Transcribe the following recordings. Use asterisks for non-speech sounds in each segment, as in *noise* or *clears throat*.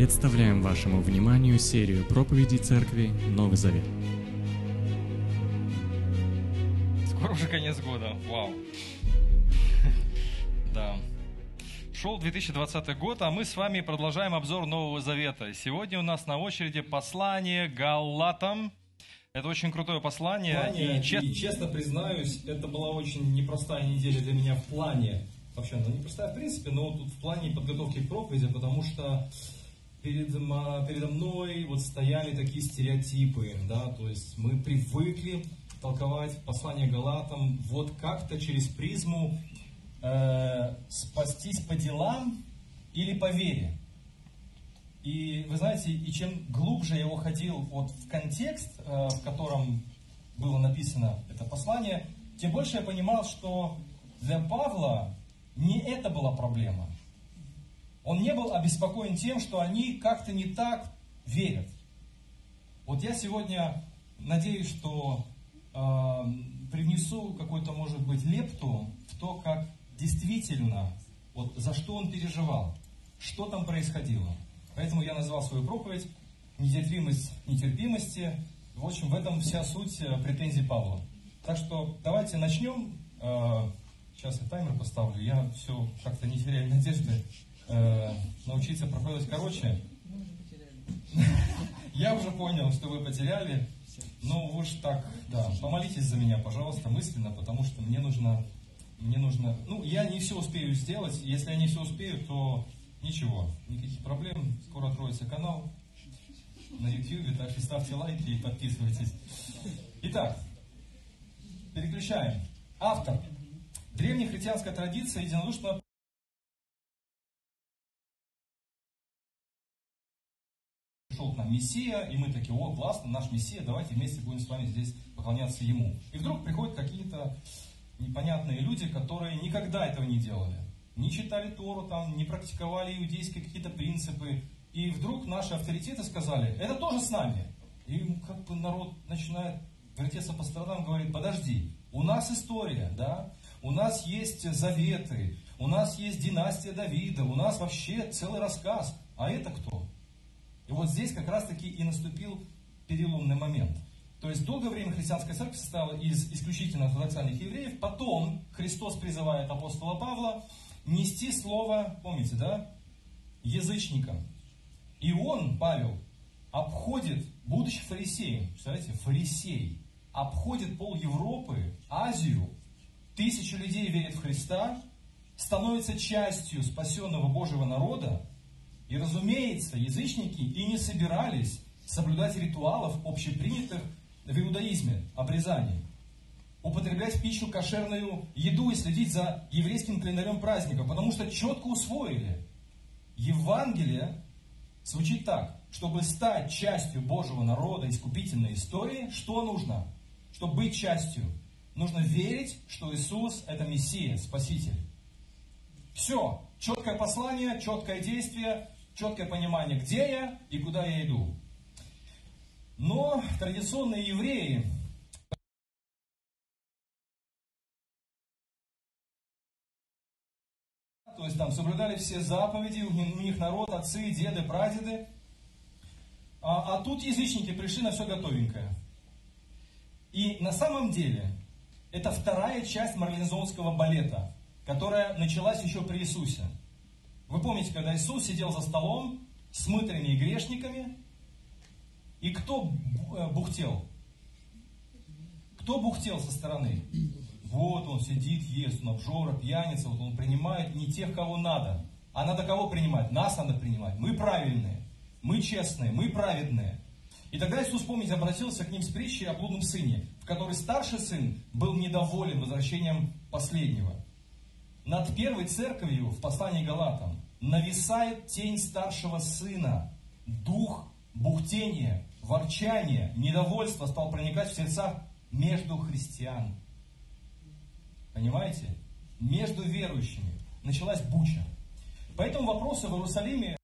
Представляем вашему вниманию серию проповедей церкви Новый Завет. Скоро уже конец года. Вау. *laughs* Да. Шел 2020 год, а мы с вами продолжаем обзор Нового Завета. Сегодня у нас на очереди послание Галатам. Это очень крутое послание. и чест- и честно признаюсь, это была очень непростая неделя для меня в плане, вообще, ну непростая в принципе, но тут в плане подготовки к проповеди, потому что перед, ма- передо мной вот стояли такие стереотипы, да, то есть мы привыкли толковать послание Галатам вот как-то через призму э, спастись по делам или по вере. И вы знаете, и чем глубже я уходил вот в контекст, э, в котором было написано это послание, тем больше я понимал, что для Павла не это была проблема. Он не был обеспокоен тем, что они как-то не так верят. Вот я сегодня надеюсь, что э, привнесу какую-то, может быть, лепту в то, как действительно, вот за что он переживал, что там происходило. Поэтому я назвал свою проповедь «Нетерпимость нетерпимости». В общем, в этом вся суть э, претензий Павла. Так что давайте начнем. Э, Сейчас я таймер поставлю. Я все как-то не теряю надежды э, научиться проповедовать короче. *laughs* Я уже понял, что вы потеряли. Ну, уж так, да, помолитесь за меня, пожалуйста, мысленно, потому что мне нужно, мне нужно, ну, я не все успею сделать. Если я не все успею, то ничего, никаких проблем. Скоро откроется канал на YouTube, так что ставьте лайки и подписывайтесь. Итак, переключаем. Автор. Древнехристианская традиция единодушно пришел к нам Мессия, и мы такие, о, классно, наш Мессия, давайте вместе будем с вами здесь поклоняться Ему. И вдруг приходят какие-то непонятные люди, которые никогда этого не делали. Не читали Тору там, не практиковали иудейские какие-то принципы. И вдруг наши авторитеты сказали, это тоже с нами. И как бы народ начинает вертеться по сторонам, говорит, подожди, у нас история, да, у нас есть заветы, у нас есть династия Давида, у нас вообще целый рассказ. А это кто? И вот здесь как раз таки и наступил переломный момент. То есть долгое время христианская церковь состояла из исключительно ортодоксальных евреев. Потом Христос призывает апостола Павла нести слово, помните, да, язычникам. И он, Павел, обходит, будучи фарисеем, представляете, фарисей, обходит пол Европы, Азию, тысячи людей верят в Христа, становится частью спасенного Божьего народа, и, разумеется, язычники и не собирались соблюдать ритуалов, общепринятых в иудаизме, обрезаний. Употреблять в пищу кошерную еду и следить за еврейским календарем праздников, потому что четко усвоили. Евангелие звучит так. Чтобы стать частью Божьего народа, искупительной истории, что нужно? Чтобы быть частью, нужно верить, что Иисус – это Мессия, Спаситель. Все. Четкое послание, четкое действие, четкое понимание, где я и куда я иду. Но традиционные евреи то есть там соблюдали все заповеди, у них, народ, отцы, деды, прадеды. А, а тут язычники пришли на все готовенькое. И на самом деле это вторая часть марлезонского балета, которая началась еще при Иисусе. Вы помните, когда Иисус сидел за столом с мытарями и грешниками, и кто э, бухтел? Кто бухтел со стороны? Вот он сидит, ест, он обжора, пьяница, вот он принимает не тех, кого надо. А надо кого принимать? Нас надо принимать. Мы правильные, мы честные, мы праведные. И тогда Иисус, помните, обратился к ним с притчей о блудном сыне, в которой старший сын был недоволен возвращением последнего. Над первой церковью в послании Галатам нависает тень старшего сына. Дух бухтения, ворчания, недовольства стал проникать в сердца между христиан. Понимаете? Между верующими. Началась буча. Поэтому вопросы в Иерусалиме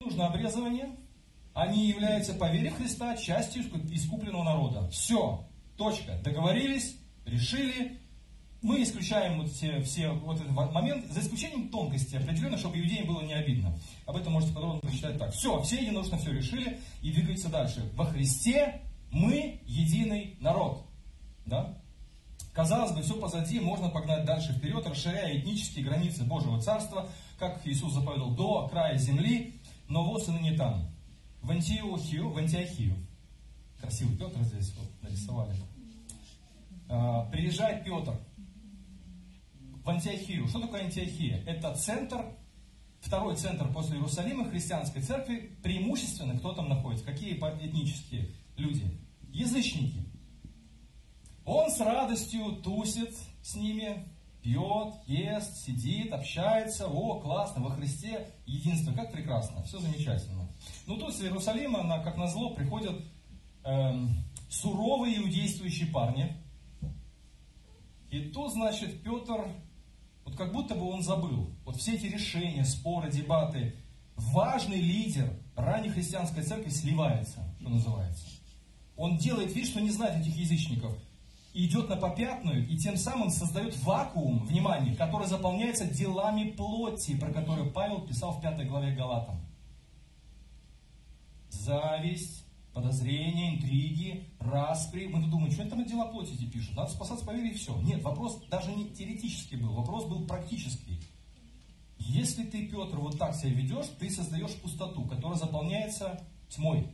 нужно обрезывание. Они являются по вере Христа частью искупленного народа. Все. Точка. Договорились, решили. Мы исключаем вот все, все вот этот момент, за исключением тонкости определенно, чтобы иудеям было не обидно. Об этом можете подробно прочитать так. Все, все единодушно все решили и двигаются дальше. Во Христе мы единый народ. Да? Казалось бы, все позади, можно погнать дальше вперед, расширяя этнические границы Божьего Царства, как Иисус заповедал, до края земли, но вот и не там. В Антиохию, в Антиохию. Красивый Петр здесь вот нарисовали. А, приезжает Петр в Антиохию. Что такое Антиохия? Это центр, второй центр после Иерусалима христианской церкви. Преимущественно кто там находится? Какие этнические люди? Язычники. Он с радостью тусит с ними, пьет, ест, сидит, общается. О, классно, во Христе единство, как прекрасно, все замечательно. Но тут с Иерусалима, на, как назло, приходят эм, суровые иудействующие парни. И тут, значит, Петр вот как будто бы он забыл. Вот все эти решения, споры, дебаты. Важный лидер ранней христианской церкви сливается, что называется. Он делает вид, что не знает этих язычников. И идет на попятную, и тем самым создает вакуум, внимание, который заполняется делами плоти, про которые Павел писал в пятой главе Галатам. Зависть, подозрения, интриги, распри. Мы думаем, что это там дела плоти пишут? Надо спасаться по вере и все. Нет, вопрос даже не теоретический был, вопрос был практический. Если ты, Петр, вот так себя ведешь, ты создаешь пустоту, которая заполняется тьмой,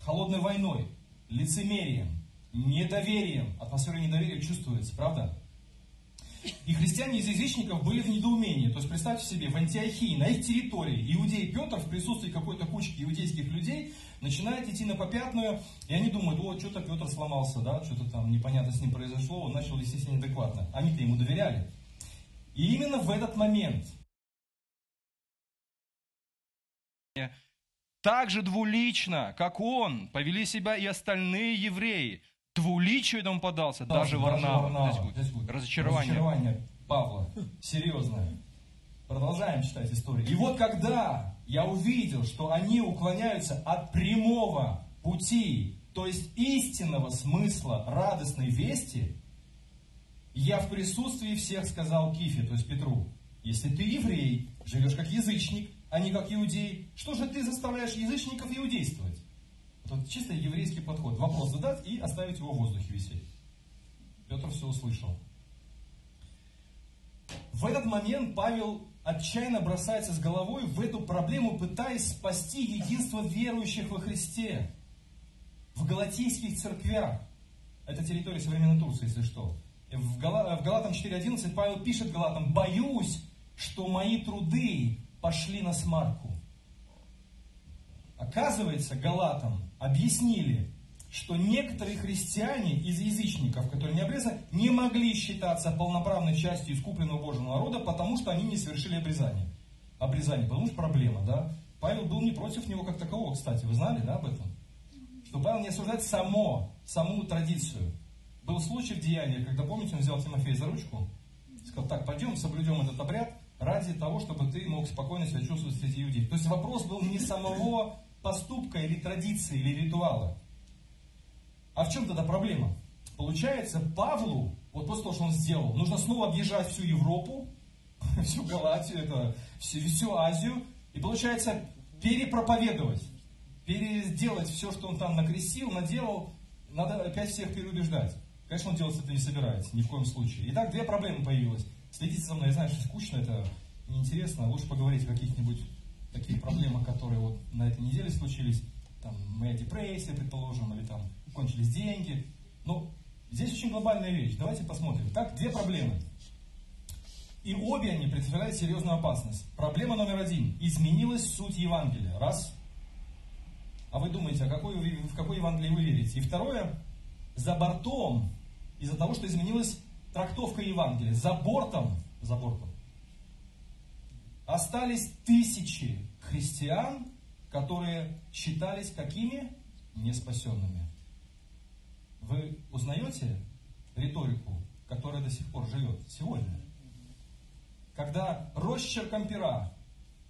холодной войной, лицемерием, недоверием. Атмосфера недоверия чувствуется, правда? И христиане из язычников были в недоумении. То есть представьте себе, в Антиохии, на их территории, иудей Петр в присутствии какой-то кучки иудейских людей начинает идти на попятную, и они думают, о, что-то Петр сломался, да, что-то там непонятно с ним произошло, он начал вести себя неадекватно. Они-то ему доверяли. И именно в этот момент так же двулично, как он, повели себя и остальные евреи – двуличию он подался, да, даже, Варнава. Варнава. Здесь, будет. Здесь будет. Разочарование. Разочарование Павла. Серьезное. Продолжаем читать историю. И вот когда я увидел, что они уклоняются от прямого пути, то есть истинного смысла радостной вести, я в присутствии всех сказал Кифе, то есть Петру, если ты еврей, живешь как язычник, а не как иудей, что же ты заставляешь язычников иудействовать? Это чисто еврейский подход. Вопрос задать и оставить его в воздухе висеть. Петр все услышал. В этот момент Павел отчаянно бросается с головой в эту проблему, пытаясь спасти единство верующих во Христе. В галатийских церквях. Это территория современной Турции, если что. В, в Галатам 4.11 Павел пишет Галатам, «Боюсь, что мои труды пошли на смарку». Оказывается, Галатам объяснили, что некоторые христиане из язычников, которые не обрезаны, не могли считаться полноправной частью искупленного Божьего народа, потому что они не совершили обрезание. Обрезание, потому что проблема, да? Павел был не против него как такового, кстати, вы знали, да, об этом? Что Павел не осуждает само, саму традицию. Был случай в Деянии, когда, помните, он взял Тимофея за ручку, сказал, так, пойдем, соблюдем этот обряд, ради того, чтобы ты мог спокойно себя чувствовать среди иудеев. То есть вопрос был не самого поступка или традиции или ритуала. А в чем тогда проблема? Получается, Павлу, вот после того, что он сделал, нужно снова объезжать всю Европу, *laughs* всю Галатию, это, всю, всю Азию, и получается перепроповедовать, переделать все, что он там накрестил, наделал, надо опять всех переубеждать. Конечно, он делать это не собирается, ни в коем случае. Итак, две проблемы появилось. Следите за мной, я знаю, что скучно, это неинтересно, лучше поговорить о каких-нибудь такие проблемы, которые вот на этой неделе случились, там, моя депрессия, предположим, или там кончились деньги. Но здесь очень глобальная вещь. Давайте посмотрим. Так, две проблемы. И обе они представляют серьезную опасность. Проблема номер один. Изменилась суть Евангелия. Раз. А вы думаете, а какой, в какой Евангелие вы верите? И второе, за бортом, из-за того, что изменилась трактовка Евангелия, за бортом, за бортом, остались тысячи христиан, которые считались какими? Неспасенными. Вы узнаете риторику, которая до сих пор живет сегодня? Когда росчерком пера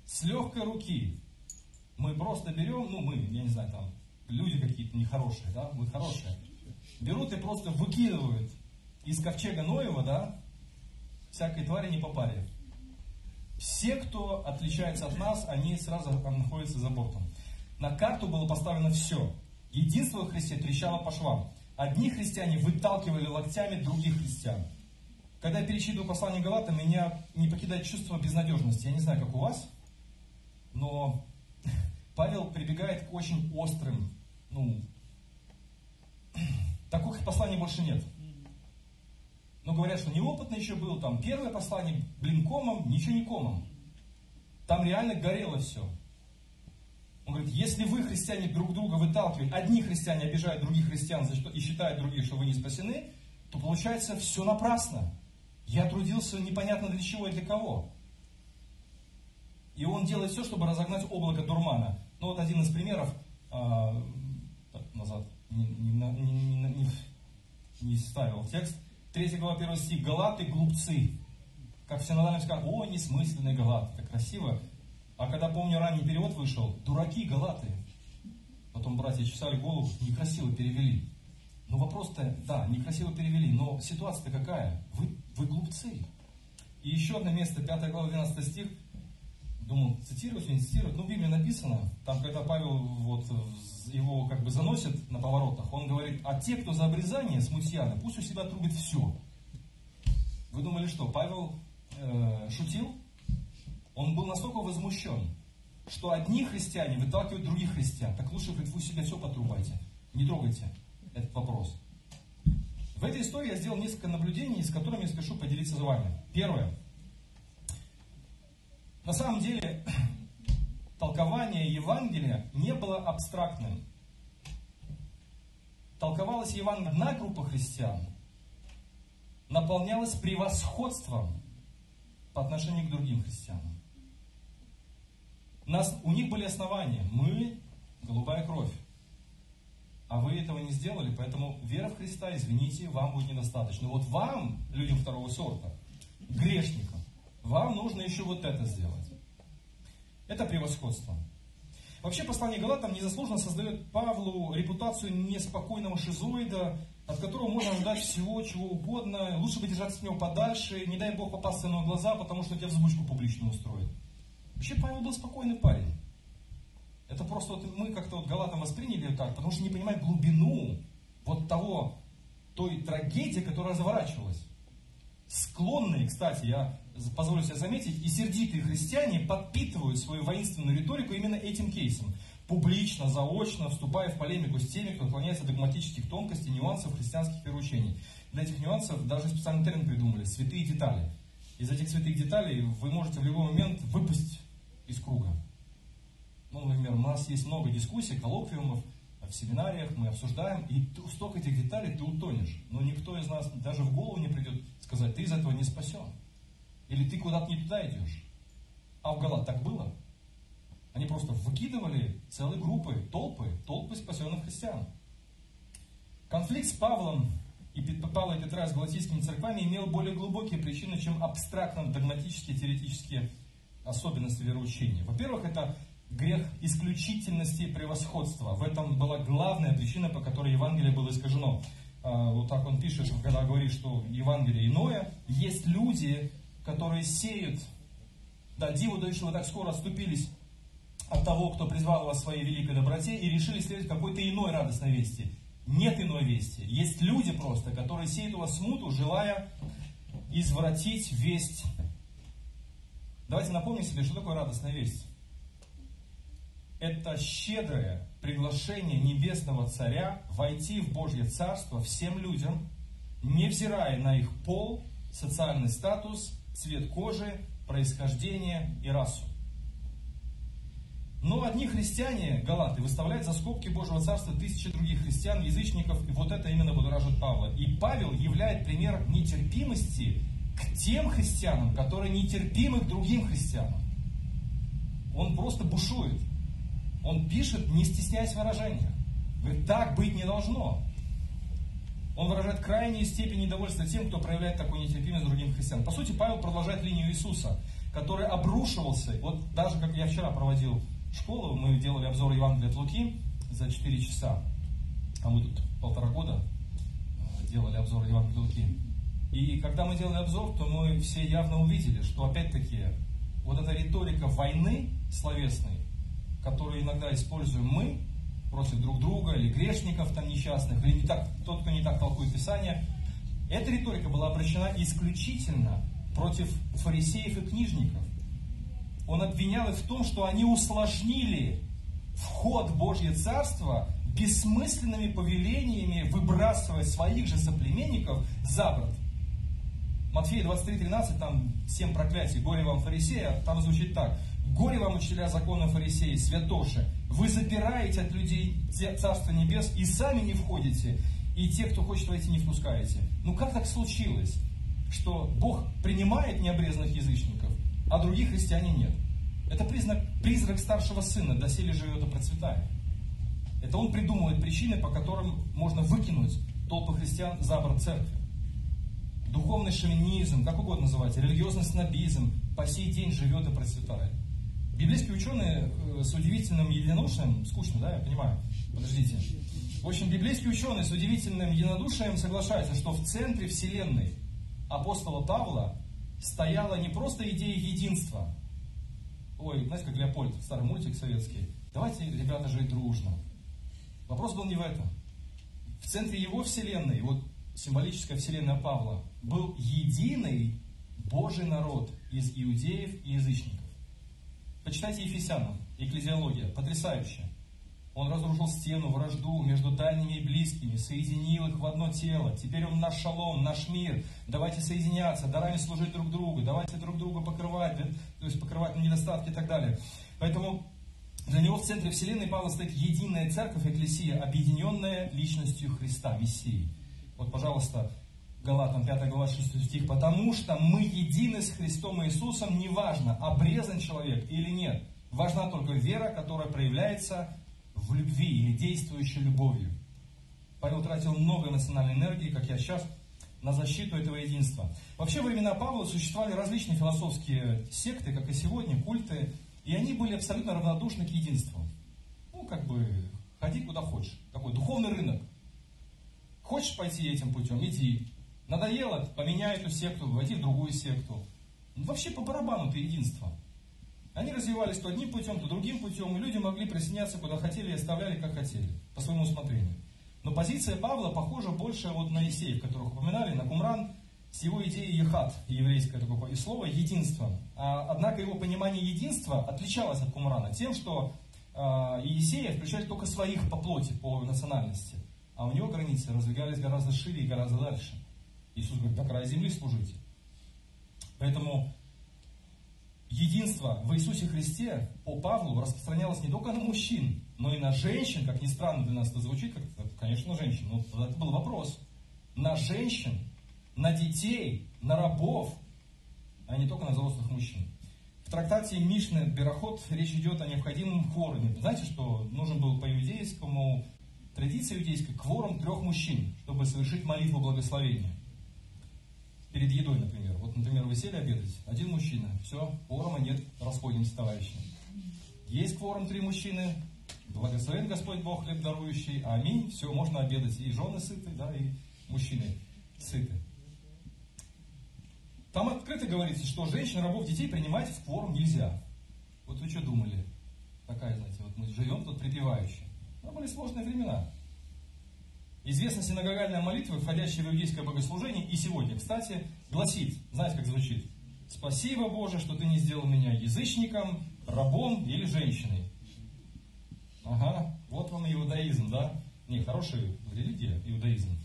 с легкой руки мы просто берем, ну мы, я не знаю, там люди какие-то нехорошие, да, мы хорошие, берут и просто выкидывают из ковчега Ноева, да, всякой твари не по паре. Все, кто отличается от нас, они сразу находятся за бортом. На карту было поставлено все. Единство в Христе трещало по швам. Одни христиане выталкивали локтями других христиан. Когда я перечитываю послание Галата, меня не покидает чувство безнадежности. Я не знаю, как у вас, но *laughs* Павел прибегает к очень острым, ну, *clears throat* таких посланий больше нет. Но говорят, что неопытный еще был, там первое послание, блин, комом, ничего не комом. Там реально горело все. Он говорит, если вы, христиане, друг друга выталкиваете, одни христиане обижают других христиан за что, и считают других, что вы не спасены, то получается все напрасно. Я трудился непонятно для чего и для кого. И он делает все, чтобы разогнать облако дурмана. Ну вот один из примеров, а, назад, не, не, не, не, не ставил текст. 3 глава 1 стих. Галаты глупцы. Как все синодальном сказали, о, несмысленные галаты. Это красиво. А когда, помню, ранний перевод вышел, дураки галаты. Потом братья чесали голову, некрасиво перевели. Ну вопрос-то, да, некрасиво перевели, но ситуация-то какая? Вы, вы глупцы. И еще одно место, 5 глава, 12 стих. Думал, цитировать или не цитировать? Ну, в Библии написано, там, когда Павел вот его как бы заносит на поворотах, он говорит, а те, кто за обрезание, смутьяны, пусть у себя трубит все. Вы думали, что Павел э, шутил? Он был настолько возмущен, что одни христиане выталкивают других христиан. Так лучше, говорит, вы себя все потрубайте. Не трогайте этот вопрос. В этой истории я сделал несколько наблюдений, с которыми я спешу поделиться с вами. Первое. На самом деле, *clears throat* толкование Евангелия не было абстрактным. Толковалось Евангелие одна группа христиан, наполнялась превосходством по отношению к другим христианам. Нас, у них были основания. Мы – голубая кровь. А вы этого не сделали, поэтому вера в Христа, извините, вам будет недостаточно. Вот вам, людям второго сорта, грешникам, вам нужно еще вот это сделать. Это превосходство. Вообще послание Галатам незаслуженно создает Павлу репутацию неспокойного шизоида, от которого можно ожидать всего, чего угодно. Лучше бы держаться от него подальше, не дай Бог попасться на глаза, потому что тебя взбучку публично устроит. Вообще Павел был спокойный парень. Это просто вот мы как-то вот Галатам восприняли так, потому что не понимаем глубину вот того, той трагедии, которая разворачивалась. Склонные, кстати, я позволю себе заметить, и сердитые христиане подпитывают свою воинственную риторику именно этим кейсом. Публично, заочно, вступая в полемику с теми, кто отклоняется от догматических тонкостей, нюансов христианских вероучений. Для этих нюансов даже специальный термин придумали – святые детали. Из этих святых деталей вы можете в любой момент выпасть из круга. Ну, например, у нас есть много дискуссий, коллоквиумов, в семинариях мы обсуждаем, и столько этих деталей ты утонешь. Но никто из нас даже в голову не придет сказать, ты из этого не спасен. Или ты куда-то не туда идешь. А в Галат так было. Они просто выкидывали целые группы, толпы, толпы спасенных христиан. Конфликт с Павлом и Павла и Петра с галатийскими церквами имел более глубокие причины, чем абстрактно-догматические теоретические особенности вероучения. Во-первых, это грех исключительности и превосходства. В этом была главная причина, по которой Евангелие было искажено. А, вот так он пишет, когда говорит, что Евангелие иное. Есть люди, которые сеют, да, диву дают, что вы так скоро отступились от того, кто призвал вас в своей великой доброте и решили следовать какой-то иной радостной вести. Нет иной вести. Есть люди просто, которые сеют у вас смуту, желая извратить весть Давайте напомним себе, что такое радостная весть. Это щедрое приглашение Небесного Царя войти в Божье Царство всем людям, невзирая на их пол, социальный статус, цвет кожи, происхождение и расу. Но одни христиане, галаты, выставляют за скобки Божьего Царства тысячи других христиан, язычников, и вот это именно будоражит Павла. И Павел являет пример нетерпимости к тем христианам, которые нетерпимы к другим христианам. Он просто бушует. Он пишет, не стесняясь выражения. Говорит, так быть не должно. Он выражает крайнюю степень недовольства тем, кто проявляет такую нетерпимость другим христианам. По сути, Павел продолжает линию Иисуса, который обрушивался. Вот даже как я вчера проводил школу, мы делали обзор Евангелия от Луки за 4 часа. А мы тут полтора года э, делали обзор Евангелия от Луки. И когда мы делали обзор, то мы все явно увидели, что опять-таки вот эта риторика войны словесной, которую иногда используем мы против друг друга, или грешников там несчастных, или не так, тот, кто не так толкует Писание, эта риторика была обращена исключительно против фарисеев и книжников. Он обвинял их в том, что они усложнили вход в Божье Царство бессмысленными повелениями выбрасывая своих же соплеменников за борт. Матфея 23.13, там семь проклятий, горе вам фарисея, там звучит так. Горе вам, учителя закона фарисеи, святоши, вы запираете от людей Царство Небес и сами не входите, и те, кто хочет войти, не впускаете. Ну как так случилось, что Бог принимает необрезанных язычников, а других христиане нет? Это признак, призрак старшего сына, доселе живет и процветает. Это он придумывает причины, по которым можно выкинуть толпы христиан за борт церкви. Духовный шовинизм, как угодно называть, религиозный снобизм по сей день живет и процветает. Библейские ученые э, с удивительным единодушием, скучно, да, я понимаю, подождите. В общем, библейские ученые с удивительным единодушием соглашаются, что в центре вселенной апостола Павла стояла не просто идея единства. Ой, знаете, как Леопольд, старый мультик советский. Давайте, ребята, жить дружно. Вопрос был не в этом. В центре его вселенной, вот символическая вселенная Павла, был единый Божий народ из иудеев и язычников. Почитайте Ефесянам, Экклезиология, потрясающе. Он разрушил стену, вражду между дальними и близкими, соединил их в одно тело. Теперь он наш шалом, наш мир. Давайте соединяться, дарами служить друг другу, давайте друг друга покрывать, то есть покрывать недостатки и так далее. Поэтому для него в центре Вселенной Павла стоит единая церковь, экклесия, объединенная личностью Христа, Мессии. Вот, пожалуйста, Галатам 5 глава 6 стих. «Потому что мы едины с Христом Иисусом, неважно, обрезан человек или нет. Важна только вера, которая проявляется в любви или действующей любовью». Павел тратил много эмоциональной энергии, как я сейчас, на защиту этого единства. Вообще, во времена Павла существовали различные философские секты, как и сегодня, культы, и они были абсолютно равнодушны к единству. Ну, как бы, ходи куда хочешь. Такой духовный рынок. Хочешь пойти этим путем, иди. Надоело, поменяй эту секту, войди в другую секту. Ну, вообще по барабану это единство. Они развивались то одним путем, то другим путем, и люди могли присоединяться куда хотели и оставляли как хотели, по своему усмотрению. Но позиция Павла похожа больше вот на Исеев, которых упоминали, на Кумран, с его идеей ехат, еврейское такое слово, единство. А, однако его понимание единства отличалось от Кумрана тем, что а, Иисея включали только своих по плоти, по национальности. А у него границы раздвигались гораздо шире и гораздо дальше. Иисус говорит, до края земли служите. Поэтому единство в Иисусе Христе по Павлу распространялось не только на мужчин, но и на женщин, как ни странно для нас это звучит, как, конечно, на женщин, но это был вопрос. На женщин на детей, на рабов, а не только на взрослых мужчин. В трактате Мишны Бероход речь идет о необходимом кворуме. Знаете, что нужен был по иудейскому, традиции иудейской, кворум трех мужчин, чтобы совершить молитву благословения. Перед едой, например. Вот, например, вы сели обедать, один мужчина, все, кворума нет, расходимся, товарищи. Есть кворум три мужчины, благословен Господь Бог хлеб дарующий, аминь, все, можно обедать. И жены сыты, да, и мужчины сыты. Там открыто говорится, что женщин, рабов, детей принимать в кворум нельзя. Вот вы что думали? Такая, знаете, вот мы живем тут припевающие. Это были сложные времена. Известна синагогальная молитва, входящая в иудейское богослужение, и сегодня, кстати, гласит, знаете, как звучит? «Спасибо, Боже, что Ты не сделал меня язычником, рабом или женщиной». Ага, вот вам иудаизм, да? Не, хорошая религия, иудаизм,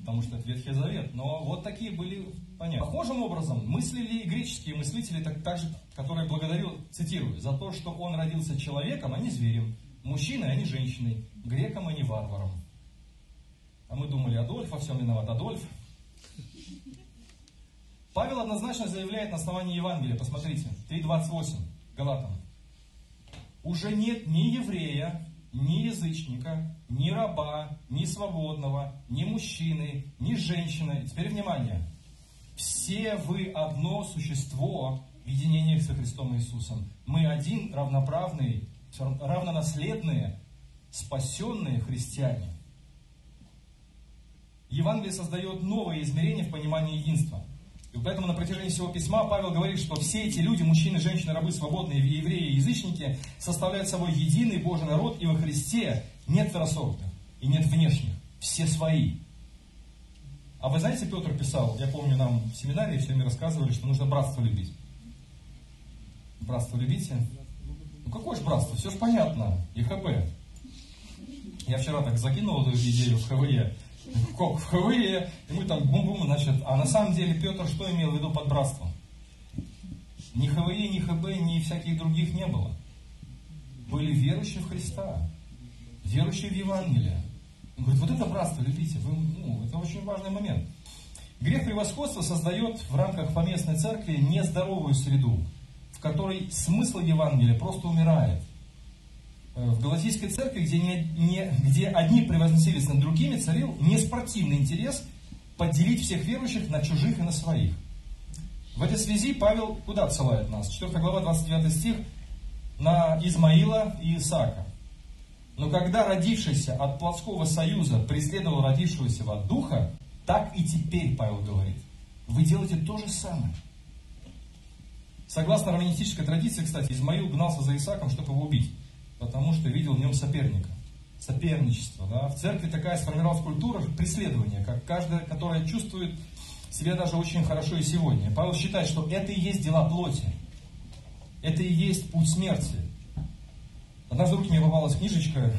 потому что это Ветхий Завет. Но вот такие были понятно. Похожим образом мыслили и греческие мыслители, так, так же, которые благодарю, цитирую, за то, что он родился человеком, а не зверем, мужчиной, а не женщиной, греком, а не варваром. А мы думали, Адольф во всем виноват. Адольф. Павел однозначно заявляет на основании Евангелия, посмотрите, 3.28, Галатам. Уже нет ни еврея, ни язычника, ни раба, ни свободного, ни мужчины, ни женщины. Теперь внимание. Все вы одно существо в единении со Христом Иисусом. Мы один равноправный, равнонаследные, спасенные христиане. Евангелие создает новое измерение в понимании единства. И поэтому на протяжении всего письма Павел говорит, что все эти люди, мужчины, женщины, рабы, свободные, евреи и язычники, составляют собой единый Божий народ, и во Христе нет второсортных и нет внешних. Все свои. А вы знаете, Петр писал, я помню, нам в семинаре все время рассказывали, что нужно братство любить. Братство любите? Ну какое же братство? Все же понятно. ИХБ. Я вчера так закинул эту идею в ХВЕ. В ХВЕ, и мы там бум-бум, значит. А на самом деле Петр что имел в виду под братством? Ни ХВЕ, ни ХБ, ни всяких других не было. Были верующие в Христа, верующие в Евангелие. Он говорит, вот это братство, любите, вы, ну, это очень важный момент. Грех превосходства создает в рамках поместной церкви нездоровую среду, в которой смысл Евангелия просто умирает. Э, в Галатийской церкви, где, не, не, где одни превозносились над другими, царил неспортивный интерес поделить всех верующих на чужих и на своих. В этой связи Павел куда отсылает нас? 4 глава, 29 стих, на Измаила и Исаака. Но когда родившийся от плотского союза преследовал родившегося от духа, так и теперь, Павел говорит, вы делаете то же самое. Согласно романистической традиции, кстати, Измаил гнался за Исааком, чтобы его убить, потому что видел в нем соперника. Соперничество. Да? В церкви такая сформировалась культура преследования, как каждая, которая чувствует себя даже очень хорошо и сегодня. Павел считает, что это и есть дела плоти. Это и есть путь смерти. Однажды в руки мне попалась книжечка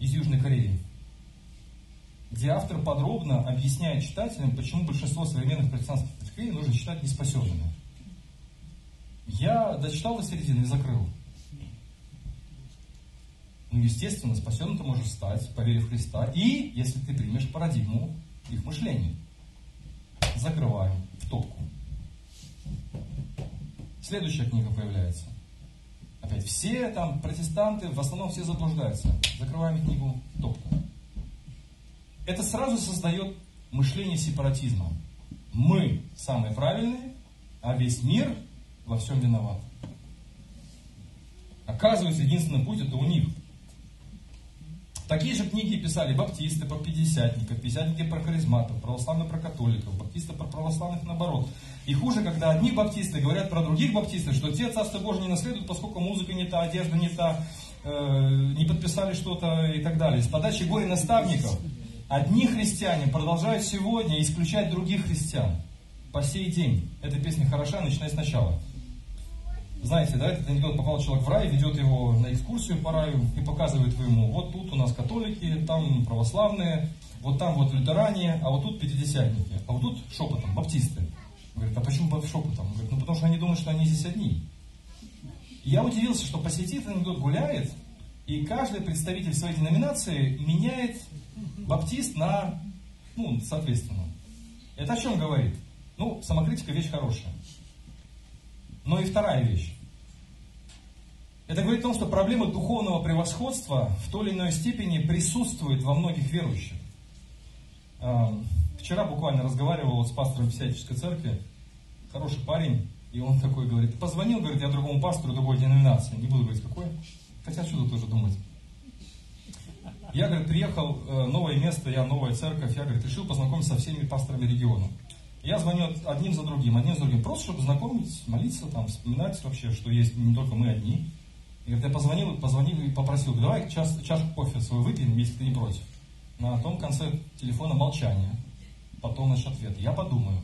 из Южной Кореи, где автор подробно объясняет читателям, почему большинство современных протестантских церквей нужно считать неспасенными. Я дочитал до середины и закрыл. Ну, естественно, спасенным ты можешь стать, поверив в Христа, и если ты примешь парадигму их мышления. Закрываем в топку. Следующая книга появляется. Опять, все там протестанты, в основном все заблуждаются. Закрываем книгу топку. Это сразу создает мышление сепаратизма. Мы самые правильные, а весь мир во всем виноват. Оказывается, единственный путь это у них. Такие же книги писали баптисты про пятидесятников, пятидесятники про харизматов, православные про католиков, баптисты про православных наоборот. И хуже, когда одни баптисты говорят про других баптистов, что те Царство Божие не наследуют, поскольку музыка не та, одежда не та, э, не подписали что-то и так далее. С подачи горе наставников одни христиане продолжают сегодня исключать других христиан. По сей день. Эта песня хороша, начиная сначала. Знаете, да, этот анекдот попал человек в рай, ведет его на экскурсию по раю и показывает ему, вот тут у нас католики, там православные, вот там вот лютеране, а вот тут пятидесятники, а вот тут шепотом, баптисты. Говорит, а почему шепотом? Говорит, ну потому что они думают, что они здесь одни. И я удивился, что по сети анекдот гуляет, и каждый представитель своей деноминации меняет баптист на, ну, соответственно. Это о чем говорит? Ну, самокритика вещь хорошая. Но и вторая вещь. Это говорит о том, что проблема духовного превосходства в той или иной степени присутствует во многих верующих. Вчера буквально разговаривал с пастором Писательской церкви, хороший парень, и он такой говорит, позвонил, говорит, я другому пастору другой деноминации, не буду говорить какой, хотя отсюда тоже думать. Я, говорит, приехал, э, новое место, я новая церковь, я, говорит, решил познакомиться со всеми пасторами региона. Я звоню одним за другим, одним за другим, просто чтобы знакомить, молиться, там, вспоминать вообще, что есть не только мы одни. И говорит, я позвонил, позвонил и попросил, давай час, чашку кофе свой выпьем, если ты не против. На том конце телефона молчание, потом наш ответ. Я подумаю.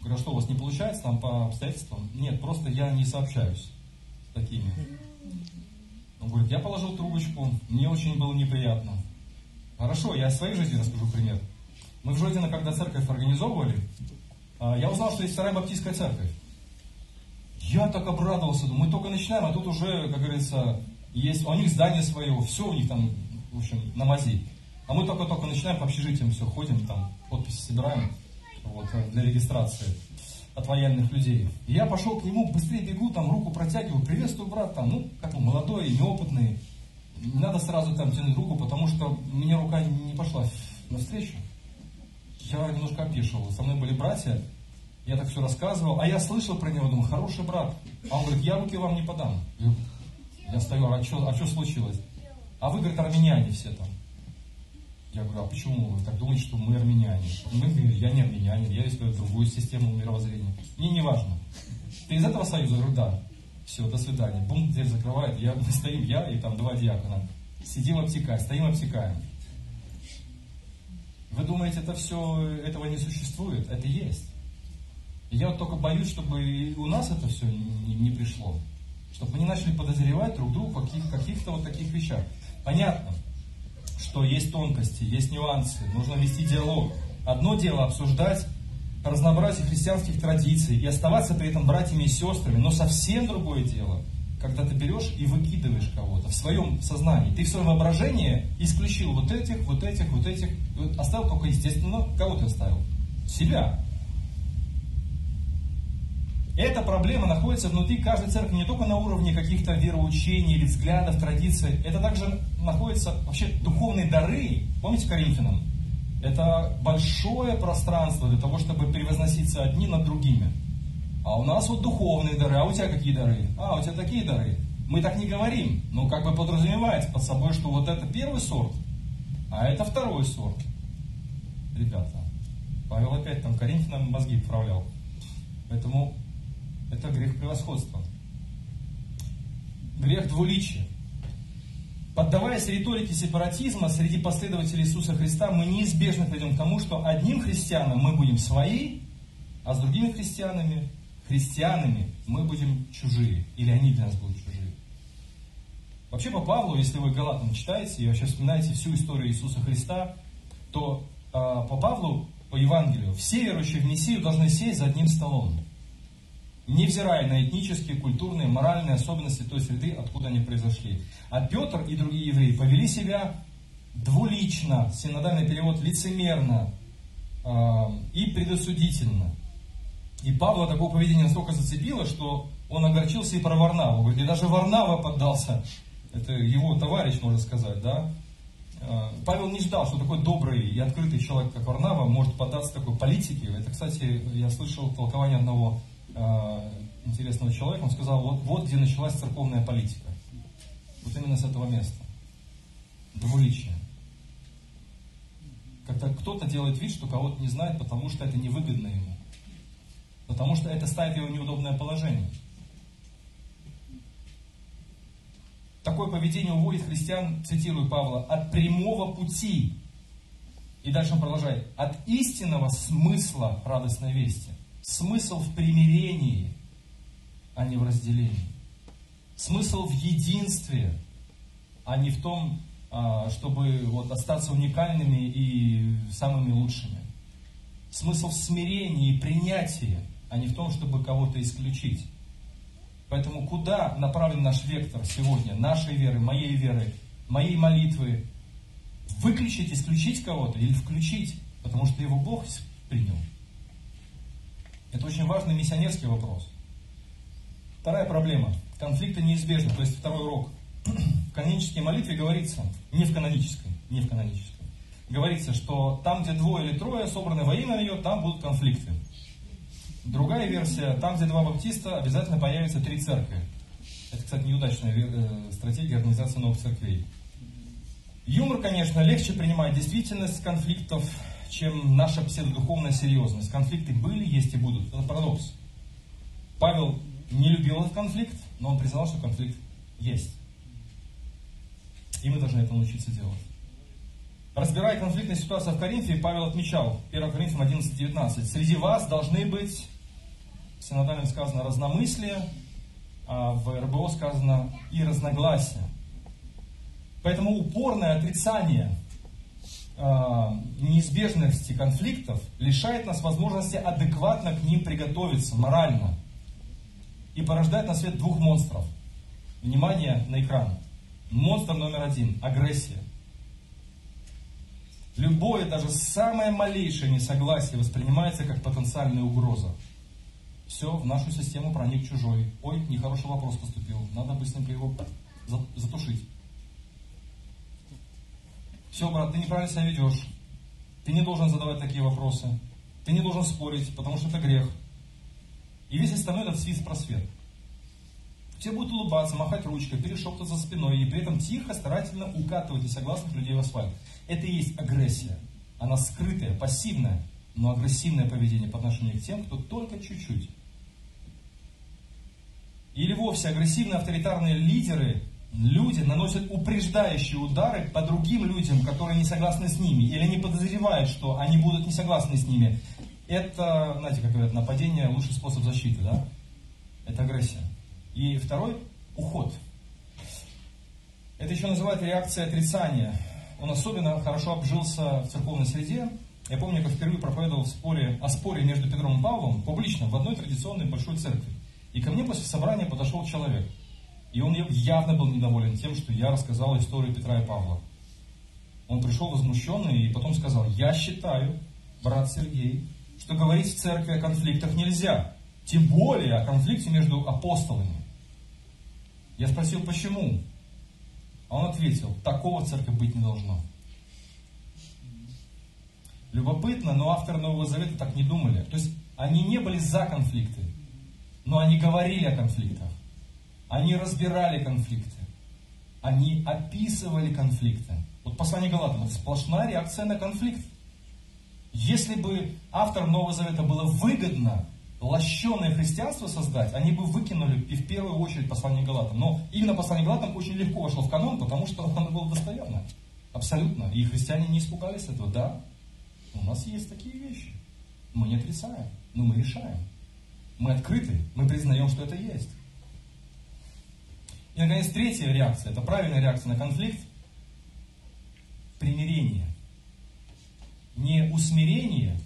Говорю, а что у вас не получается там по обстоятельствам? Нет, просто я не сообщаюсь с такими. Он говорит, я положил трубочку, мне очень было неприятно. Хорошо, я о своей жизни расскажу пример. Мы в Жодино, когда церковь организовывали, а, я узнал, что есть вторая баптистская церковь. Я так обрадовался, думаю, мы только начинаем, а тут уже, как говорится, есть, у них здание свое, все у них там, в общем, на мази. А мы только-только начинаем по общежитиям все, ходим там, подписи собираем вот, для регистрации от военных людей. И я пошел к нему, быстрее бегу, там руку протягиваю, приветствую, брат, там, ну, как он, молодой, неопытный. Не надо сразу там тянуть руку, потому что мне рука не пошла навстречу я немножко опешил. Со мной были братья, я так все рассказывал, а я слышал про него, думаю, хороший брат. А он говорит, я руки вам не подам. Я стою, а что, а что случилось? А вы, говорит, армяне все там. Я говорю, а почему вы так думаете, что мы армяне? Мы, я не армянянин, я исповедую другую систему мировоззрения. Мне не важно. Ты из этого союза? Я говорю, да. Все, до свидания. Бум, дверь закрывает. Я, мы стоим, я и там два диакона. Сидим обтекаем, стоим обтекаем. Вы думаете, это все, этого не существует? Это есть. я вот только боюсь, чтобы и у нас это все не, не пришло. Чтобы мы не начали подозревать друг друга в каких, каких-то вот таких вещах. Понятно, что есть тонкости, есть нюансы, нужно вести диалог. Одно дело обсуждать разнообразие христианских традиций и оставаться при этом братьями и сестрами, но совсем другое дело, когда ты берешь и выкидываешь кого-то в своем сознании. Ты в своем воображении исключил вот этих, вот этих, вот этих, оставил только, естественно, кого ты оставил? Себя. Эта проблема находится внутри каждой церкви не только на уровне каких-то вероучений или взглядов, традиций. Это также находится вообще духовные дары. Помните Коринфянам? Это большое пространство для того, чтобы превозноситься одни над другими. А у нас вот духовные дары, а у тебя какие дары? А, у тебя такие дары. Мы так не говорим, но как бы подразумевается под собой, что вот это первый сорт, а это второй сорт. Ребята, Павел опять там Коринфянам мозги вправлял. Поэтому это грех превосходства. Грех двуличия. Поддаваясь риторике сепаратизма среди последователей Иисуса Христа, мы неизбежно придем к тому, что одним христианам мы будем свои, а с другими христианами, христианами мы будем чужие, или они для нас будут чужие. Вообще по Павлу, если вы Галатам читаете и вообще вспоминаете всю историю Иисуса Христа, то э, по Павлу, по Евангелию, все верующие в Мессию должны сесть за одним столом невзирая на этнические, культурные, моральные особенности той среды, откуда они произошли. А Петр и другие евреи повели себя двулично, синодальный перевод лицемерно э, и предосудительно. И Павла такое поведение настолько зацепило, что он огорчился и про Варнаву. Говорит, и даже Варнава поддался, это его товарищ, можно сказать, да. А, Павел не ждал, что такой добрый и открытый человек, как Варнава, может поддаться такой политике. Это, кстати, я слышал толкование одного Э, интересного человека, он сказал, вот, вот где началась церковная политика. Вот именно с этого места. Двуличие. Когда кто-то делает вид, что кого-то не знает, потому что это невыгодно ему. Потому что это ставит его в неудобное положение. Такое поведение уводит христиан, цитирую Павла, от прямого пути. И дальше он продолжает. От истинного смысла радостной вести. Смысл в примирении, а не в разделении. Смысл в единстве, а не в том, а, чтобы вот остаться уникальными и самыми лучшими. Смысл в смирении и принятии, а не в том, чтобы кого-то исключить. Поэтому куда направлен наш вектор сегодня, нашей веры, моей веры, моей молитвы? Выключить, исключить кого-то или включить? Потому что его Бог принял. Это очень важный миссионерский вопрос. Вторая проблема. Конфликты неизбежны. То есть второй урок. В канонической молитве говорится, не в канонической, не в канонической, говорится, что там, где двое или трое собраны во имя ее, там будут конфликты. Другая версия, там, где два баптиста, обязательно появятся три церкви. Это, кстати, неудачная э, стратегия организации новых церквей. Юмор, конечно, легче принимать действительность конфликтов, чем наша псевдодуховная серьезность. Конфликты были, есть и будут. Это парадокс. Павел не любил этот конфликт, но он признал, что конфликт есть. И мы должны это научиться делать. Разбирая конфликтные ситуации в Коринфе, Павел отмечал, 1 Коринфянам 11-19, среди вас должны быть, в синодальном сказано, разномыслие, а в РБО сказано и разногласия. Поэтому упорное отрицание Э, неизбежности конфликтов лишает нас возможности адекватно к ним приготовиться морально и порождает на свет двух монстров. Внимание на экран. Монстр номер один – агрессия. Любое, даже самое малейшее несогласие воспринимается как потенциальная угроза. Все, в нашу систему проник чужой. Ой, нехороший вопрос поступил, надо быстренько его затушить. Все, брат, ты неправильно себя ведешь. Ты не должен задавать такие вопросы. Ты не должен спорить, потому что это грех. И весь остальной этот свист просвет. Все будут улыбаться, махать ручкой, перешептываться за спиной и при этом тихо, старательно укатывать несогласных людей в асфальт. Это и есть агрессия. Она скрытая, пассивная, но агрессивное поведение по отношению к тем, кто только чуть-чуть. Или вовсе агрессивные авторитарные лидеры, люди наносят упреждающие удары по другим людям, которые не согласны с ними, или не подозревают, что они будут не согласны с ними. Это, знаете, как говорят, нападение лучший способ защиты, да? Это агрессия. И второй – уход. Это еще называют реакция отрицания. Он особенно хорошо обжился в церковной среде. Я помню, как впервые проповедовал в споре, о споре между Петром и Павлом публично в одной традиционной большой церкви. И ко мне после собрания подошел человек. И он явно был недоволен тем, что я рассказал историю Петра и Павла. Он пришел возмущенный и потом сказал, я считаю, брат Сергей, что говорить в церкви о конфликтах нельзя. Тем более о конфликте между апостолами. Я спросил, почему? А он ответил, такого церкви быть не должно. Любопытно, но авторы Нового Завета так не думали. То есть они не были за конфликты, но они говорили о конфликтах. Они разбирали конфликты. Они описывали конфликты. Вот послание Галатам, это сплошная реакция на конфликт. Если бы авторам Нового Завета было выгодно лощеное христианство создать, они бы выкинули и в первую очередь послание Галатам. Но именно послание Галатам очень легко вошло в канон, потому что оно было достоверно. Абсолютно. И христиане не испугались этого. Да, у нас есть такие вещи. Мы не отрицаем, но мы решаем. Мы открыты, мы признаем, что это есть. И, наконец, третья реакция, это правильная реакция на конфликт. Примирение. Не усмирение,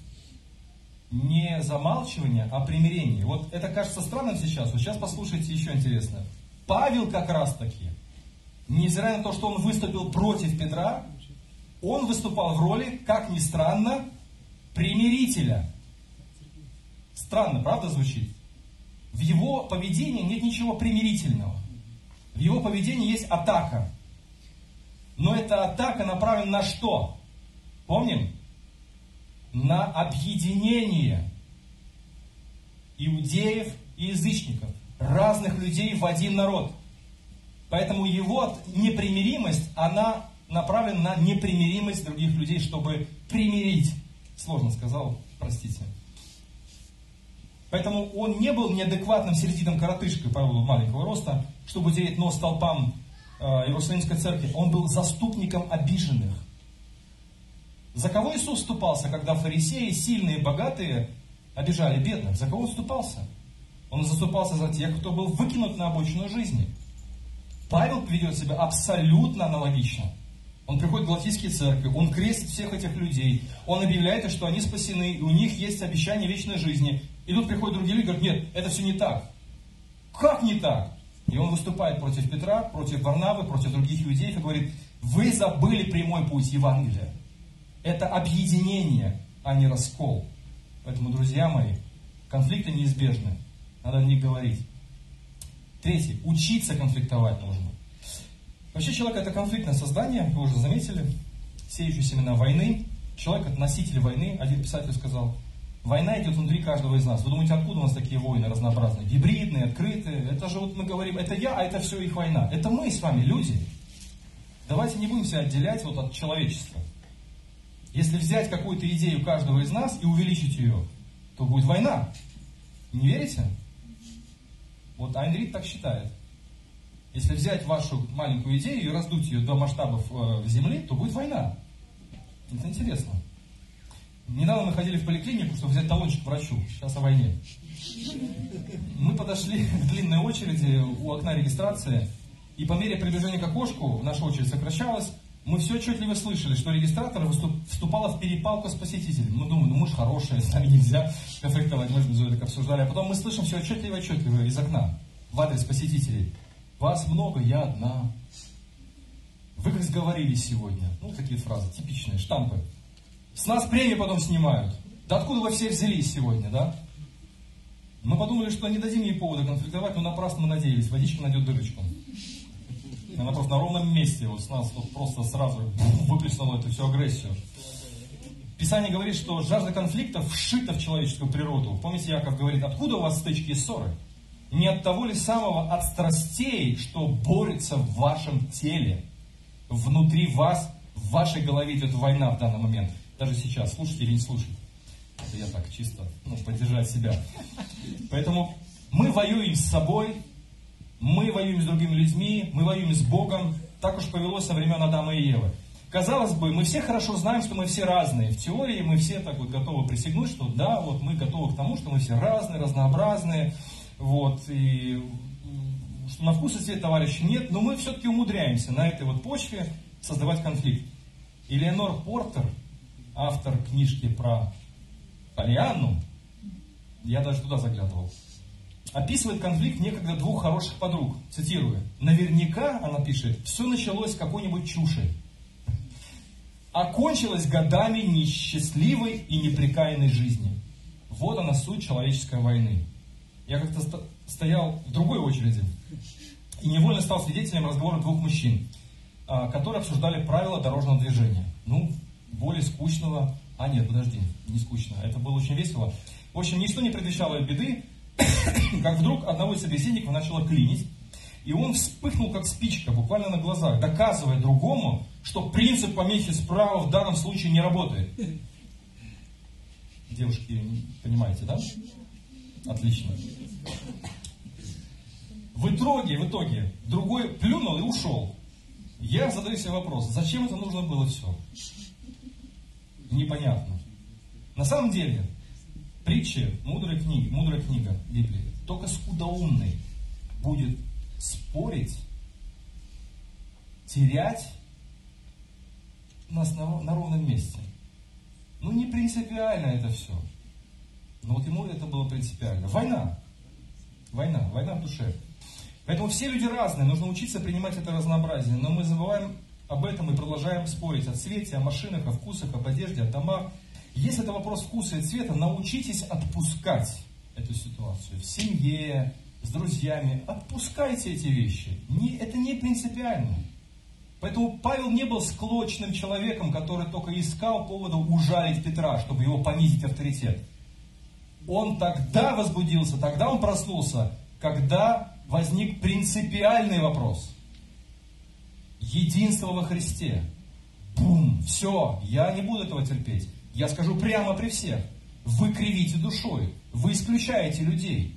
не замалчивание, а примирение. Вот это кажется странным сейчас. Вот сейчас послушайте еще интересно. Павел как раз таки, несмотря на то, что он выступил против Петра, он выступал в роли, как ни странно, примирителя. Странно, правда звучит? В его поведении нет ничего примирительного. В его поведении есть атака. Но эта атака направлена на что? Помним? На объединение иудеев и язычников, разных людей в один народ. Поэтому его непримиримость, она направлена на непримиримость других людей, чтобы примирить. Сложно сказал, простите. Поэтому он не был неадекватным середином коротышкой Павла маленького роста, чтобы тереть нос толпам э, Иерусалимской церкви. Он был заступником обиженных. За кого Иисус вступался, когда фарисеи, сильные, богатые, обижали бедных? За кого он вступался? Он заступался за тех, кто был выкинут на обочину жизни. Павел ведет себя абсолютно аналогично. Он приходит в Галатийские церкви, он крестит всех этих людей, он объявляет, что они спасены, и у них есть обещание вечной жизни. И тут приходят другие люди и говорят, нет, это все не так. Как не так? И он выступает против Петра, против Варнавы, против других иудеев и говорит, вы забыли прямой путь Евангелия. Это объединение, а не раскол. Поэтому, друзья мои, конфликты неизбежны. Надо о них говорить. Третье. Учиться конфликтовать нужно. Вообще человек это конфликтное создание, вы уже заметили, сеющий семена войны. Человек это носитель войны, один писатель сказал. Война идет внутри каждого из нас. Вы думаете, откуда у нас такие войны разнообразные? Гибридные, открытые. Это же вот мы говорим, это я, а это все их война. Это мы с вами, люди. Давайте не будем себя отделять вот от человечества. Если взять какую-то идею каждого из нас и увеличить ее, то будет война. Не верите? Вот Айн так считает. Если взять вашу маленькую идею и раздуть ее до масштабов э, Земли, то будет война. Это интересно. Недавно мы ходили в поликлинику, чтобы взять талончик к врачу. Сейчас о войне. Мы подошли к длинной очереди у окна регистрации, и по мере приближения к окошку наша очередь сокращалась. Мы все отчетливо слышали, что регистратор вступала в перепалку с посетителем. Мы думаем, ну мы же хорошие, *laughs* с нами нельзя конфликтовать, мы же так обсуждали. А потом мы слышим все отчетливо-отчетливо из окна в адрес посетителей. Вас много, я одна. Вы как сговорились сегодня. Ну, такие фразы, типичные, штампы. С нас премии потом снимают. Да откуда вы все взялись сегодня, да? Мы подумали, что не дадим ей повода конфликтовать, но напрасно мы надеялись. Водичка найдет дырочку. Она просто на ровном месте вот с нас вот просто сразу *laughs* выплеснула эту всю агрессию. Писание говорит, что жажда конфликта вшита в человеческую природу. Помните, Яков говорит, откуда у вас стычки и ссоры? Не от того ли самого, от страстей, что борется в вашем теле, внутри вас, в вашей голове идет война в данный момент. Даже сейчас, слушайте или не слушайте. Это я так чисто, ну, поддержать себя. Поэтому мы воюем с собой, мы воюем с другими людьми, мы воюем с Богом. Так уж повелось со времен Адама и Евы. Казалось бы, мы все хорошо знаем, что мы все разные. В теории мы все так вот готовы присягнуть, что да, вот мы готовы к тому, что мы все разные, разнообразные. Вот, и что на вкус и цвет товарища нет, но мы все-таки умудряемся на этой вот почве создавать конфликт. И Леонор Портер, автор книжки про Полианну, я даже туда заглядывал, описывает конфликт некогда двух хороших подруг. Цитирую. Наверняка, она пишет, все началось с какой-нибудь чуши. Окончилось годами несчастливой и неприкаянной жизни. Вот она суть человеческой войны. Я как-то стоял в другой очереди и невольно стал свидетелем разговора двух мужчин, а, которые обсуждали правила дорожного движения. Ну, более скучного... А нет, подожди, не скучно. Это было очень весело. В общем, ничто не предвещало беды, *coughs* как вдруг одного из собеседников начало клинить, и он вспыхнул как спичка, буквально на глазах, доказывая другому, что принцип помехи справа в данном случае не работает. Девушки, понимаете, да? Отлично. В итоге, в итоге, другой плюнул и ушел. Я задаю себе вопрос, зачем это нужно было все? Непонятно. На самом деле, притчи, мудрая книга, мудрая книга Библии, только скудоумный будет спорить, терять на, на ровном месте. Ну, не принципиально это все. Но вот ему это было принципиально. Война. Война. Война в душе. Поэтому все люди разные. Нужно учиться принимать это разнообразие. Но мы забываем об этом и продолжаем спорить о цвете, о машинах, о вкусах, об одежде, о домах. Если это вопрос вкуса и цвета, научитесь отпускать эту ситуацию в семье, с друзьями. Отпускайте эти вещи. Не, это не принципиально. Поэтому Павел не был склочным человеком, который только искал повода ужалить Петра, чтобы его понизить авторитет. Он тогда возбудился, тогда он проснулся, когда возник принципиальный вопрос. Единство во Христе. Бум, все, я не буду этого терпеть. Я скажу прямо при всех. Вы кривите душой, вы исключаете людей.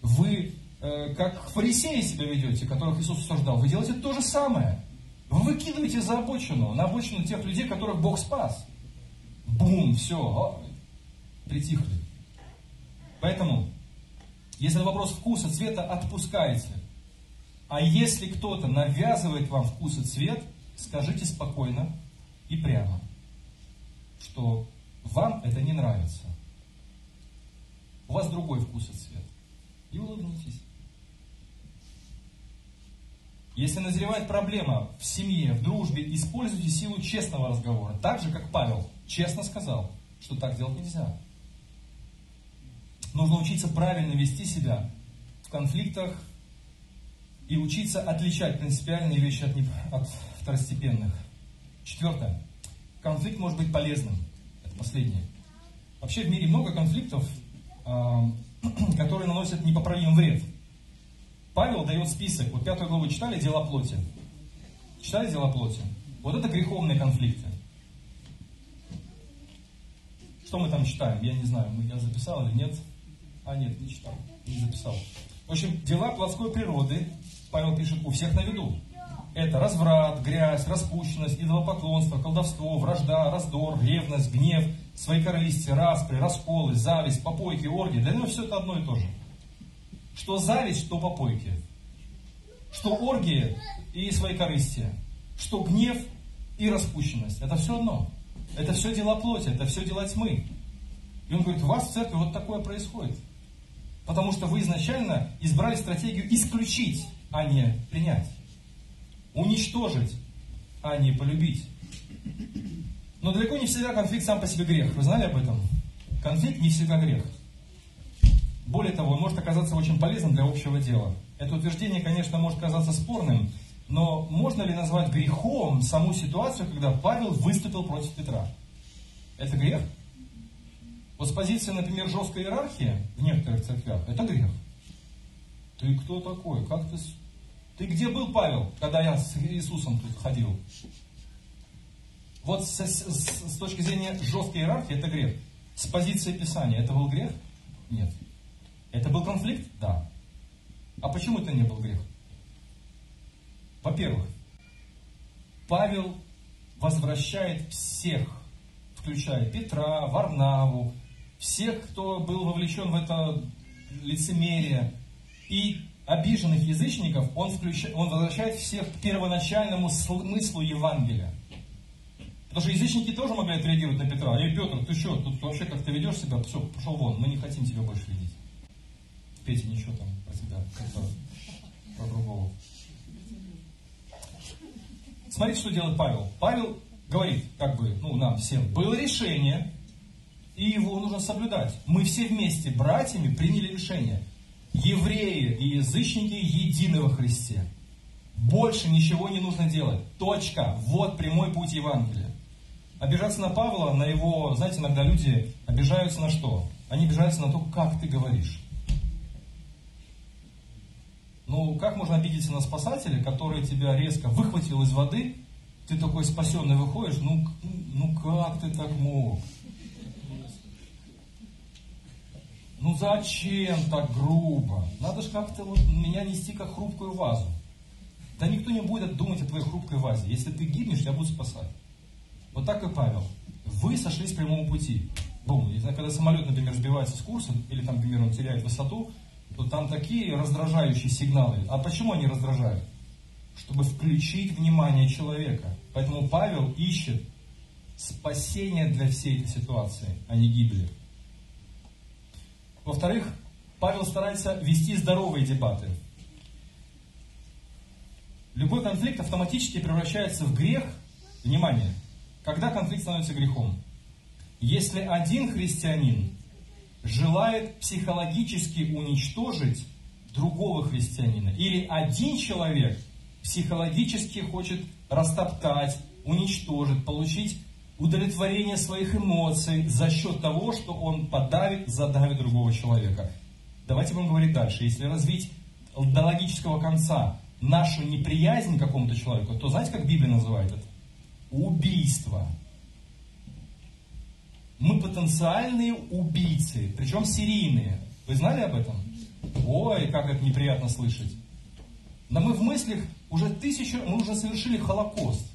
Вы, э, как фарисеи себя ведете, которых Иисус осуждал, вы делаете то же самое. Вы выкидываете за обочину, на обочину тех людей, которых Бог спас. Бум, все, притихли. Поэтому, если вопрос вкуса, цвета, отпускайте. А если кто-то навязывает вам вкус и цвет, скажите спокойно и прямо, что вам это не нравится. У вас другой вкус и цвет. И улыбнитесь. Если назревает проблема в семье, в дружбе, используйте силу честного разговора. Так же, как Павел честно сказал, что так делать нельзя. Нужно учиться правильно вести себя в конфликтах и учиться отличать принципиальные вещи от, от второстепенных. Четвертое. Конфликт может быть полезным. Последнее. Вообще в мире много конфликтов, *clears throat* которые наносят непоправимый вред. Павел дает список. Вот пятую главу читали «Дела плоти». Читали «Дела плоти»? Вот это греховные конфликты. Что мы там читаем? Я не знаю, я записал или нет. А, нет, не читал, не записал. В общем, дела плотской природы, Павел пишет, у всех на виду. Это разврат, грязь, распущенность, идолопоклонство, колдовство, вражда, раздор, ревность, гнев, свои королисти, распри, расколы, зависть, попойки, оргии. Да ну все это одно и то же. Что зависть, что попойки. Что оргии и свои корысти. Что гнев и распущенность. Это все одно. Это все дела плоти, это все дела тьмы. И он говорит, у вас в церкви вот такое происходит. Потому что вы изначально избрали стратегию исключить, а не принять. Уничтожить, а не полюбить. Но далеко не всегда конфликт сам по себе грех. Вы знали об этом? Конфликт не всегда грех. Более того, он может оказаться очень полезным для общего дела. Это утверждение, конечно, может казаться спорным, но можно ли назвать грехом саму ситуацию, когда Павел выступил против Петра? Это грех? Вот с позиции, например, жесткой иерархии в некоторых церквях, это грех. ты кто такой? Как ты... Ты где был, Павел, когда я с Иисусом тут ходил? Вот с, с, с точки зрения жесткой иерархии это грех. С позиции Писания это был грех? Нет. Это был конфликт? Да. А почему это не был грех? Во-первых, Павел возвращает всех, включая Петра, Варнаву, всех, кто был вовлечен в это лицемерие, и обиженных язычников, он, включает, он возвращает всех к первоначальному смыслу Евангелия. Потому что язычники тоже могли отреагировать на Петра. Эй, Петр, ты что, тут вообще как ты ведешь себя? Все, пошел вон, мы не хотим тебя больше видеть. Петя, ничего там про тебя, про другого. Смотрите, что делает Павел. Павел говорит, как бы, ну, нам всем, было решение, и его нужно соблюдать. Мы все вместе, братьями, приняли решение. Евреи и язычники едины во Христе. Больше ничего не нужно делать. Точка. Вот прямой путь Евангелия. Обижаться на Павла, на его, знаете, иногда люди обижаются на что? Они обижаются на то, как ты говоришь. Ну, как можно обидеться на спасателя, который тебя резко выхватил из воды, ты такой спасенный выходишь, ну, ну как ты так мог? Ну зачем так грубо? Надо же как-то вот меня нести как хрупкую вазу. Да никто не будет думать о твоей хрупкой вазе. Если ты гибнешь, я буду спасать. Вот так и Павел. Вы сошлись с прямого пути. Бум. И когда самолет, например, сбивается с курса, или там, например, он теряет высоту, то там такие раздражающие сигналы. А почему они раздражают? Чтобы включить внимание человека. Поэтому Павел ищет спасение для всей этой ситуации, а не гибели. Во-вторых, Павел старается вести здоровые дебаты. Любой конфликт автоматически превращается в грех. Внимание, когда конфликт становится грехом? Если один христианин желает психологически уничтожить другого христианина. Или один человек психологически хочет растоптать, уничтожить, получить удовлетворение своих эмоций за счет того, что он подавит, задавит другого человека. Давайте будем говорить дальше. Если развить до логического конца нашу неприязнь к какому-то человеку, то знаете, как Библия называет это? Убийство. Мы потенциальные убийцы, причем серийные. Вы знали об этом? Ой, как это неприятно слышать. Но мы в мыслях уже тысячу, мы уже совершили Холокост.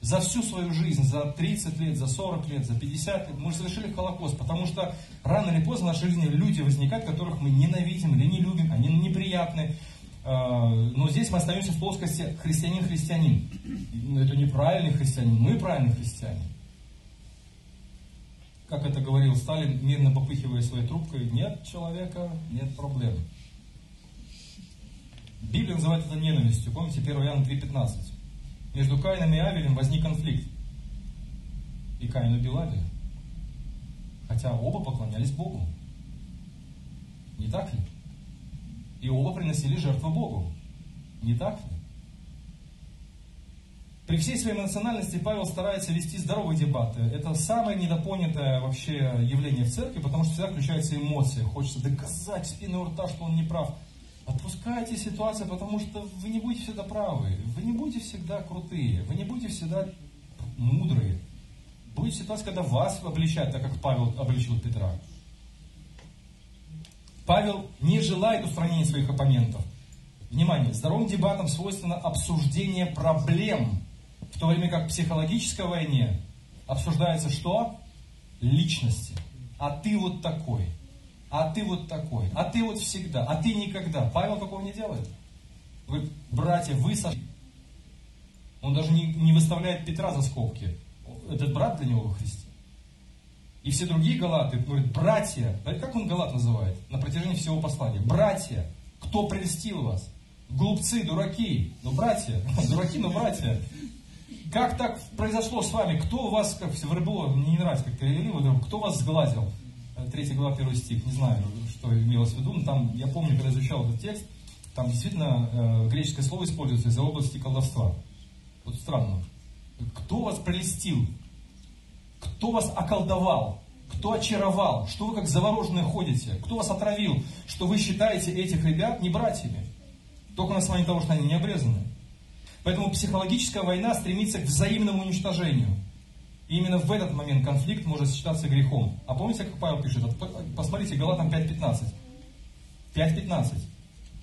За всю свою жизнь, за 30 лет, за 40 лет, за 50 лет, мы совершили Холокост, потому что рано или поздно в нашей жизни люди возникают, которых мы ненавидим или не любим, они неприятны. А, но здесь мы остаемся в плоскости христианин-христианин. Это неправильный христианин, мы правильный христианин как это говорил Сталин, мирно попыхивая своей трубкой, нет человека, нет проблем. Библия называет это ненавистью. Помните 1 Иоанна 3,15? Между Каином и Авелем возник конфликт. И Каин убил Авеля. Хотя оба поклонялись Богу. Не так ли? И оба приносили жертву Богу. Не так ли? При всей своей эмоциональности Павел старается вести здоровые дебаты. Это самое недопонятое вообще явление в церкви, потому что всегда включаются эмоции. Хочется доказать спину рта, что он не прав. Отпускайте ситуацию, потому что вы не будете всегда правы. Вы не будете всегда крутые. Вы не будете всегда мудрые. Будет ситуация, когда вас обличать, так как Павел обличил Петра. Павел не желает устранения своих оппонентов. Внимание, здоровым дебатам свойственно обсуждение проблем, в то время как в психологической войне обсуждается что? Личности. А ты вот такой. А ты вот такой. А ты вот всегда. А ты никогда. Павел такого не делает. Вы, братья, вы сошли. Он даже не, не выставляет Петра за скобки. Этот брат для него во Христе. И все другие галаты говорят, братья, как он галат называет на протяжении всего послания? Братья, кто прельстил вас? Глупцы, дураки, ну братья, *laughs* дураки, но братья. Как так произошло с вами? Кто вас, как в Рыболо, мне не нравится, как перевели, кто вас сглазил? Э, третий глава, первый стих, не знаю, что имелось в виду, но там, я помню, когда изучал этот текст, там действительно э, греческое слово используется из области колдовства. Вот странно. Кто вас прелестил? Кто вас околдовал? кто очаровал, что вы как завороженные ходите, кто вас отравил, что вы считаете этих ребят не братьями. Только на основании того, что они не обрезаны. Поэтому психологическая война стремится к взаимному уничтожению. И именно в этот момент конфликт может считаться грехом. А помните, как Павел пишет? Посмотрите, Галатам 5.15. 5.15.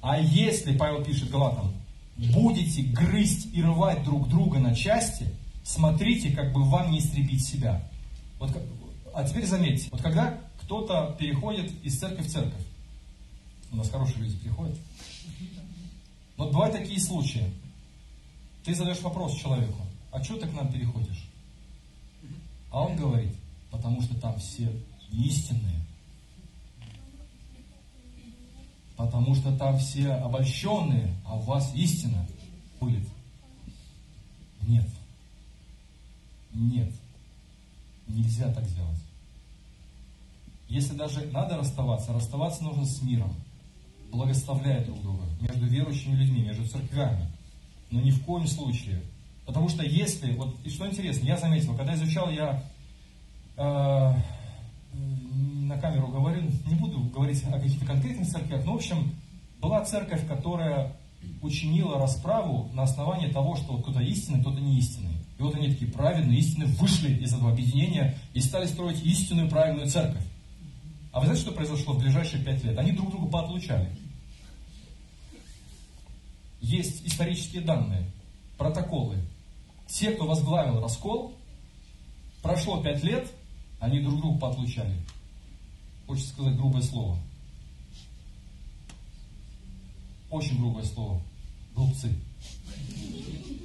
А если, Павел пишет Галатам, будете грызть и рвать друг друга на части, смотрите, как бы вам не истребить себя. Вот, а теперь заметьте, вот когда кто-то переходит из церкви в церковь, у нас хорошие люди приходят, вот бывают такие случаи, ты задаешь вопрос человеку, а что ты к нам переходишь? А он говорит, потому что там все истинные. Потому что там все обольщенные, а у вас истина будет. Нет. Нет. Нельзя так сделать. Если даже надо расставаться, расставаться нужно с миром, благословляя друг друга, между верующими людьми, между церквями. Но ни в коем случае. Потому что если, вот, и что интересно, я заметил, когда изучал я э, на камеру говорю, не буду говорить о каких-то конкретных церквях, но в общем, была церковь, которая учинила расправу на основании того, что кто-то истинный, кто-то не истинный. И вот они такие праведные, истинные, вышли из этого объединения и стали строить истинную правильную церковь. А вы знаете, что произошло в ближайшие пять лет? Они друг друга поотлучали. Есть исторические данные, протоколы. Те, кто возглавил раскол, прошло пять лет, они друг друга поотлучали. Хочется сказать грубое слово. Очень грубое слово. Глупцы.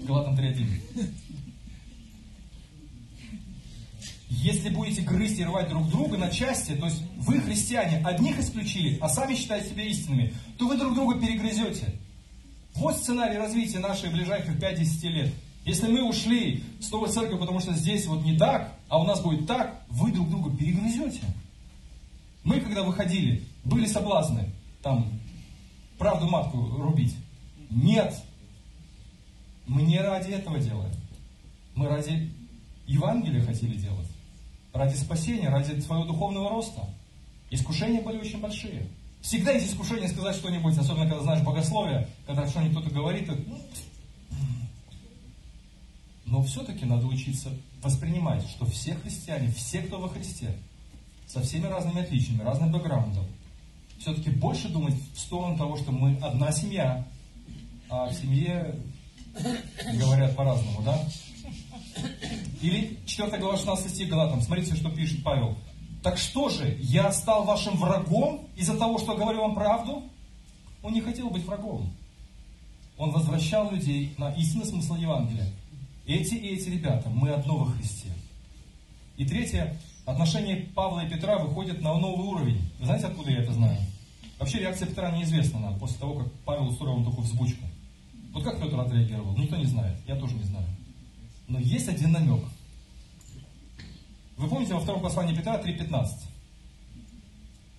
Галатам 3.1. Если будете грызть и рвать друг друга на части, то есть вы, христиане, одних исключили, а сами считаете себя истинными, то вы друг друга перегрызете. Вот сценарий развития наших ближайших 5-10 лет. Если мы ушли с новой церкви, потому что здесь вот не так, а у нас будет так, вы друг друга перегрызете. Мы, когда выходили, были соблазны, там, правду матку рубить. Нет. Мы не ради этого делаем. Мы ради Евангелия хотели делать ради спасения, ради своего духовного роста. Искушения были очень большие. Всегда есть искушение сказать что-нибудь, особенно когда знаешь богословие, когда что-нибудь кто-то говорит. Ну, но все-таки надо учиться воспринимать, что все христиане, все, кто во Христе, со всеми разными отличиями, разным бэкграундом, все-таки больше думать в сторону того, что мы одна семья, а в семье говорят по-разному, да? Или 4 глава 16 стих Галатам. Смотрите, что пишет Павел. Так что же, я стал вашим врагом из-за того, что говорю вам правду? Он не хотел быть врагом. Он возвращал людей на истинный смысл Евангелия. Эти и эти ребята, мы одно во Христе. И третье, отношения Павла и Петра выходят на новый уровень. Вы знаете, откуда я это знаю? Вообще реакция Петра неизвестна нам после того, как Павел устроил ему такую взбучку. Вот как Петр отреагировал? Никто не знает. Я тоже не знаю. Но есть один намек. Вы помните во втором послании Петра 3.15?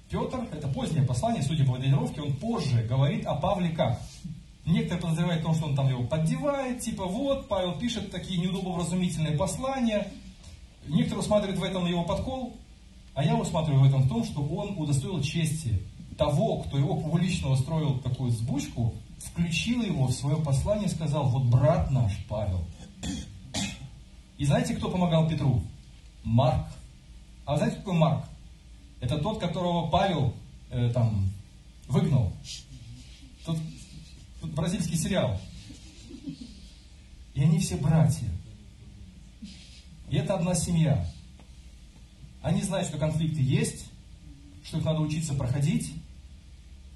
Петр, это позднее послание, судя по датировке, он позже говорит о Павле как? Некоторые подозревают в том, что он там его поддевает, типа вот, Павел пишет такие неудобовразумительные послания. Некоторые усматривают в этом его подкол, а я усматриваю в этом в том, что он удостоил чести того, кто его публично устроил такую сбучку, включил его в свое послание и сказал, вот брат наш Павел, и знаете, кто помогал Петру? Марк. А знаете, какой Марк? Это тот, которого Павел э, там выгнал. Тут, тут бразильский сериал. И они все братья. И это одна семья. Они знают, что конфликты есть, что их надо учиться проходить,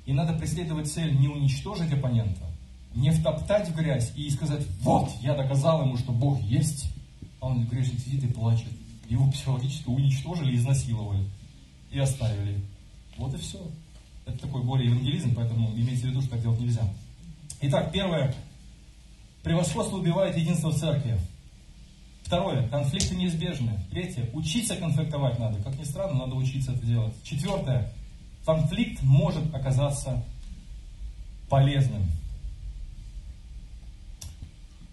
и надо преследовать цель не уничтожить оппонента, не втоптать в грязь и сказать, вот, я доказал ему, что Бог есть, а он грешник сидит и плачет. Его психологически уничтожили, изнасиловали и оставили. Вот и все. Это такой более евангелизм, поэтому имейте в виду, что так делать нельзя. Итак, первое. Превосходство убивает единство в церкви. Второе. Конфликты неизбежны. Третье. Учиться конфликтовать надо. Как ни странно, надо учиться это делать. Четвертое. Конфликт может оказаться полезным.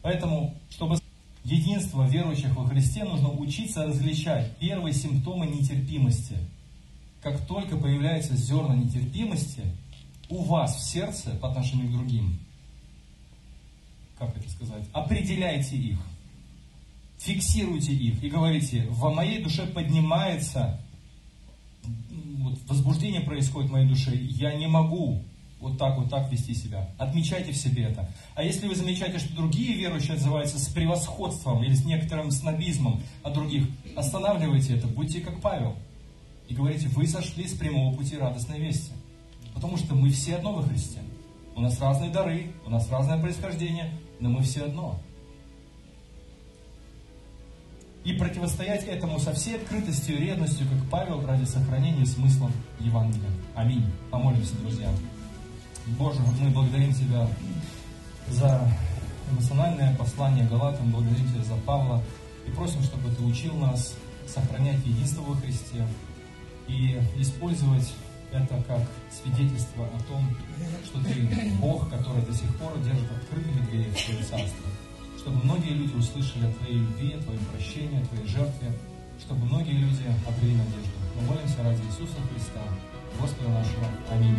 Поэтому, чтобы единства верующих во Христе нужно учиться различать первые симптомы нетерпимости. Как только появляются зерна нетерпимости у вас в сердце по отношению к другим, как это сказать, определяйте их, фиксируйте их и говорите, в моей душе поднимается, вот возбуждение происходит в моей душе, я не могу вот так, вот так вести себя. Отмечайте в себе это. А если вы замечаете, что другие верующие отзываются с превосходством или с некоторым снобизмом от других, останавливайте это, будьте как Павел. И говорите, вы сошли с прямого пути радостной вести. Потому что мы все одно во Христе. У нас разные дары, у нас разное происхождение, но мы все одно. И противостоять этому со всей открытостью и ревностью, как Павел, ради сохранения смысла Евангелия. Аминь. Помолимся, друзья. Боже, мы благодарим Тебя за эмоциональное послание Галатам, благодарим Тебя за Павла и просим, чтобы Ты учил нас сохранять единство во Христе и использовать это как свидетельство о том, что Ты Бог, который до сих пор держит открытыми двери в Твое Царство. Чтобы многие люди услышали о Твоей любви, о Твоем прощении, о Твоей жертве, чтобы многие люди обрели надежду. Мы молимся ради Иисуса Христа, Господа нашего. Аминь.